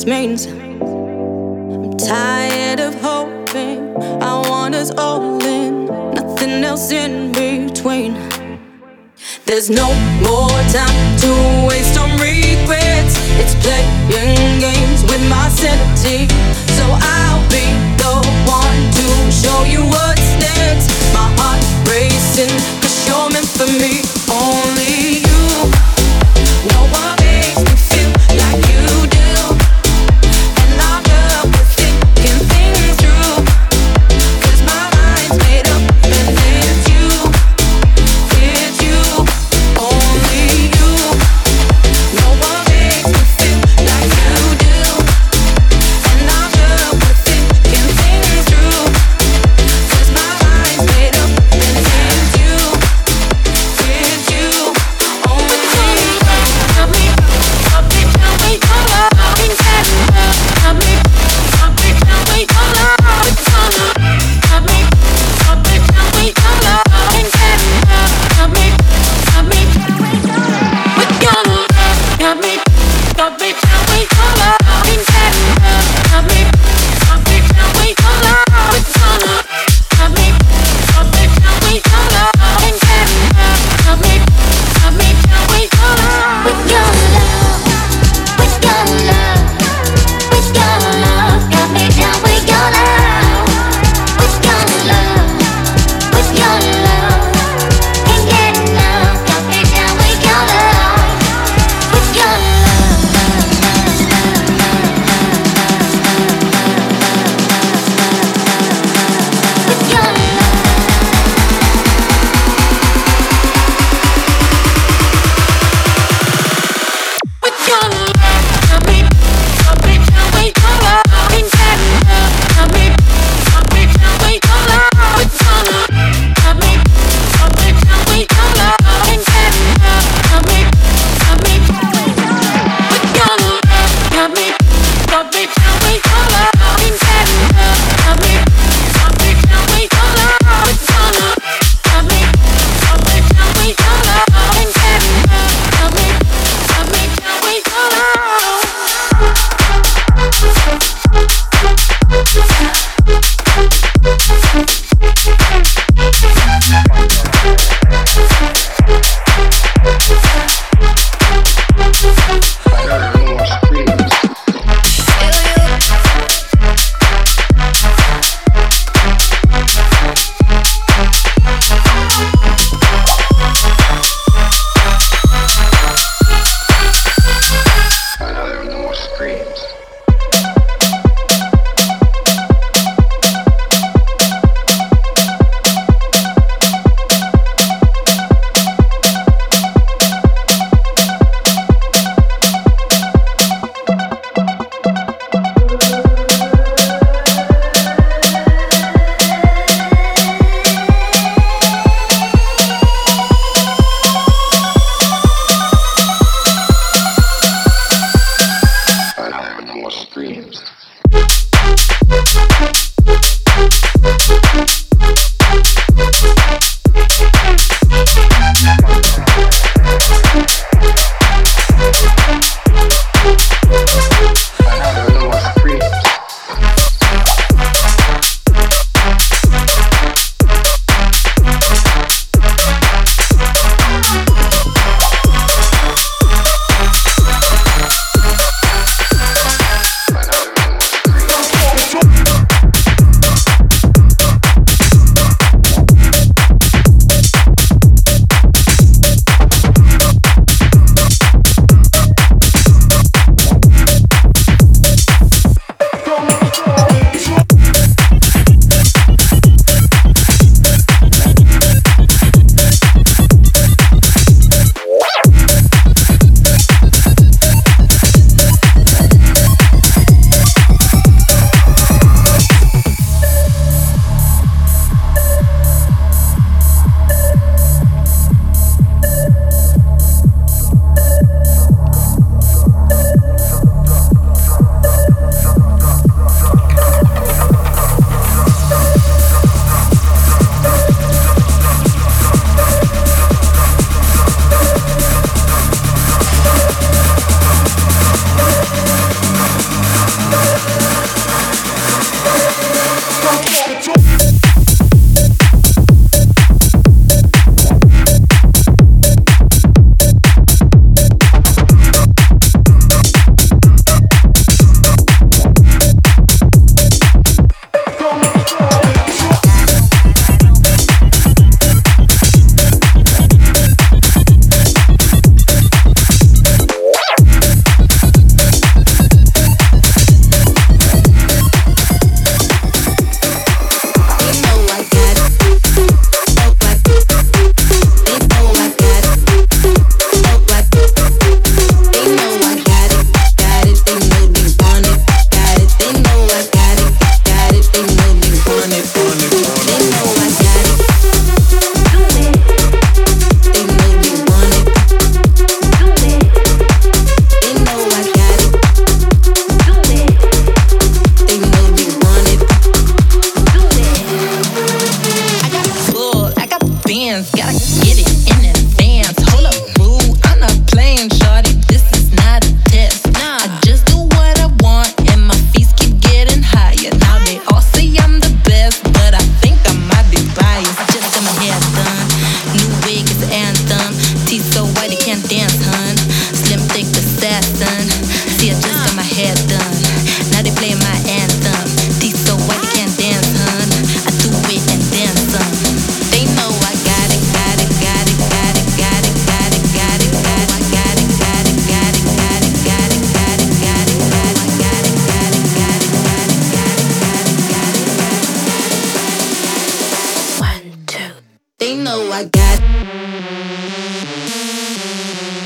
this means. I'm tired of hoping. I want us all in, nothing else in between. There's no more time to waste on regrets. It's playing games with my sanity.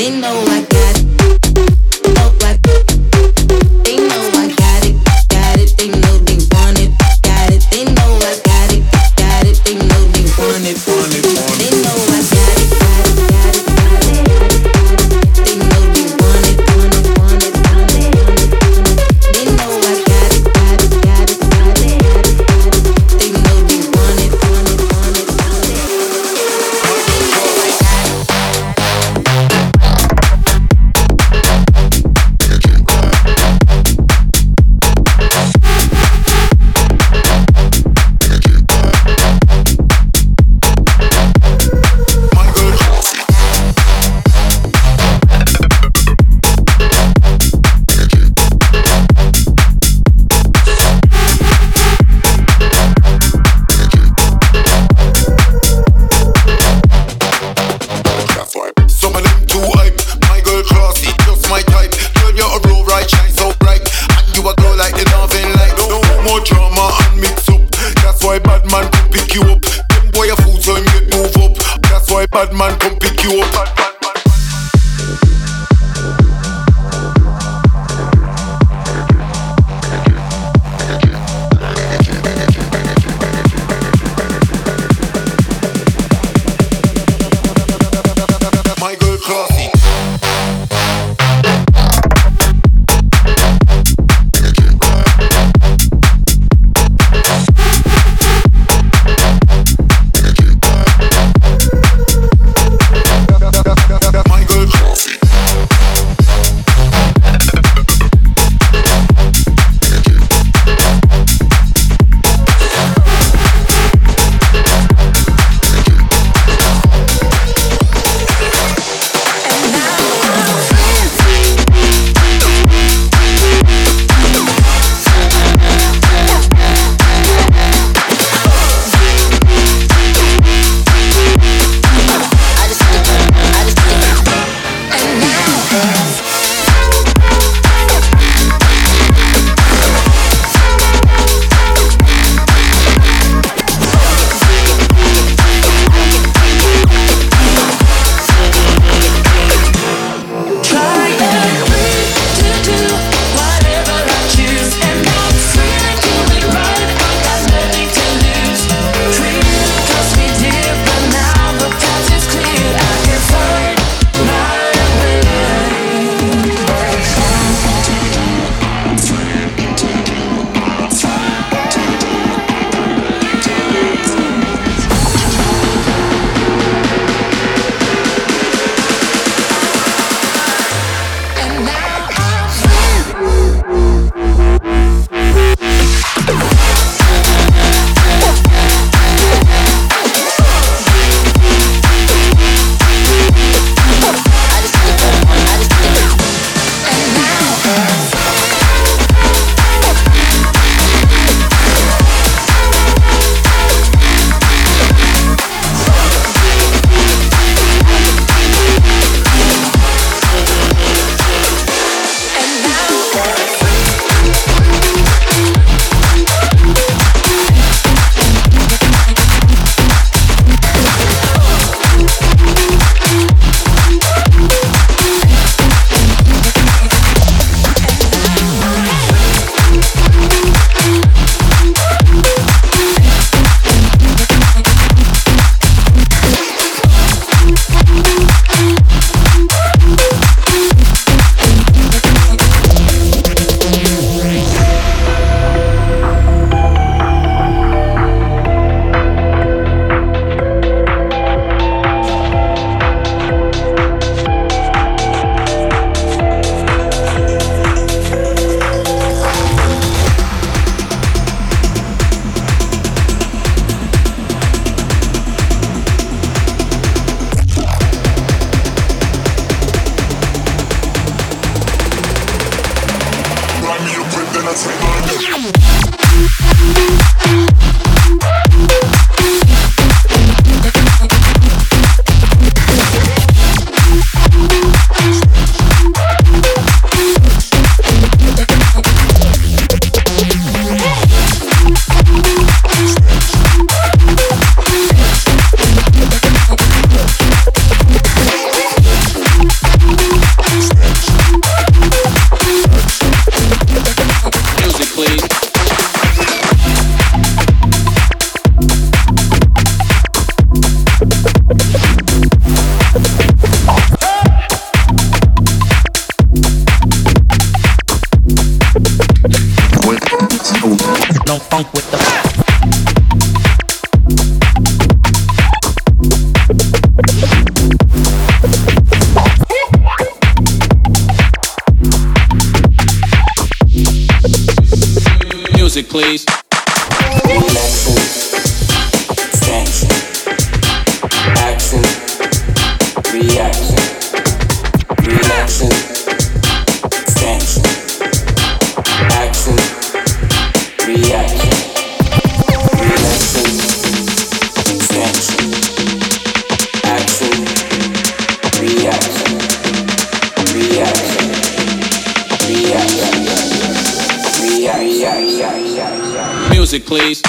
They know I got with the. Music, please. Music, please.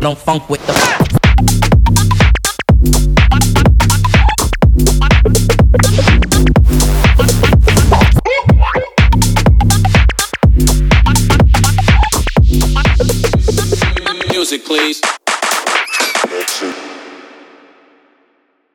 Don't funk with the.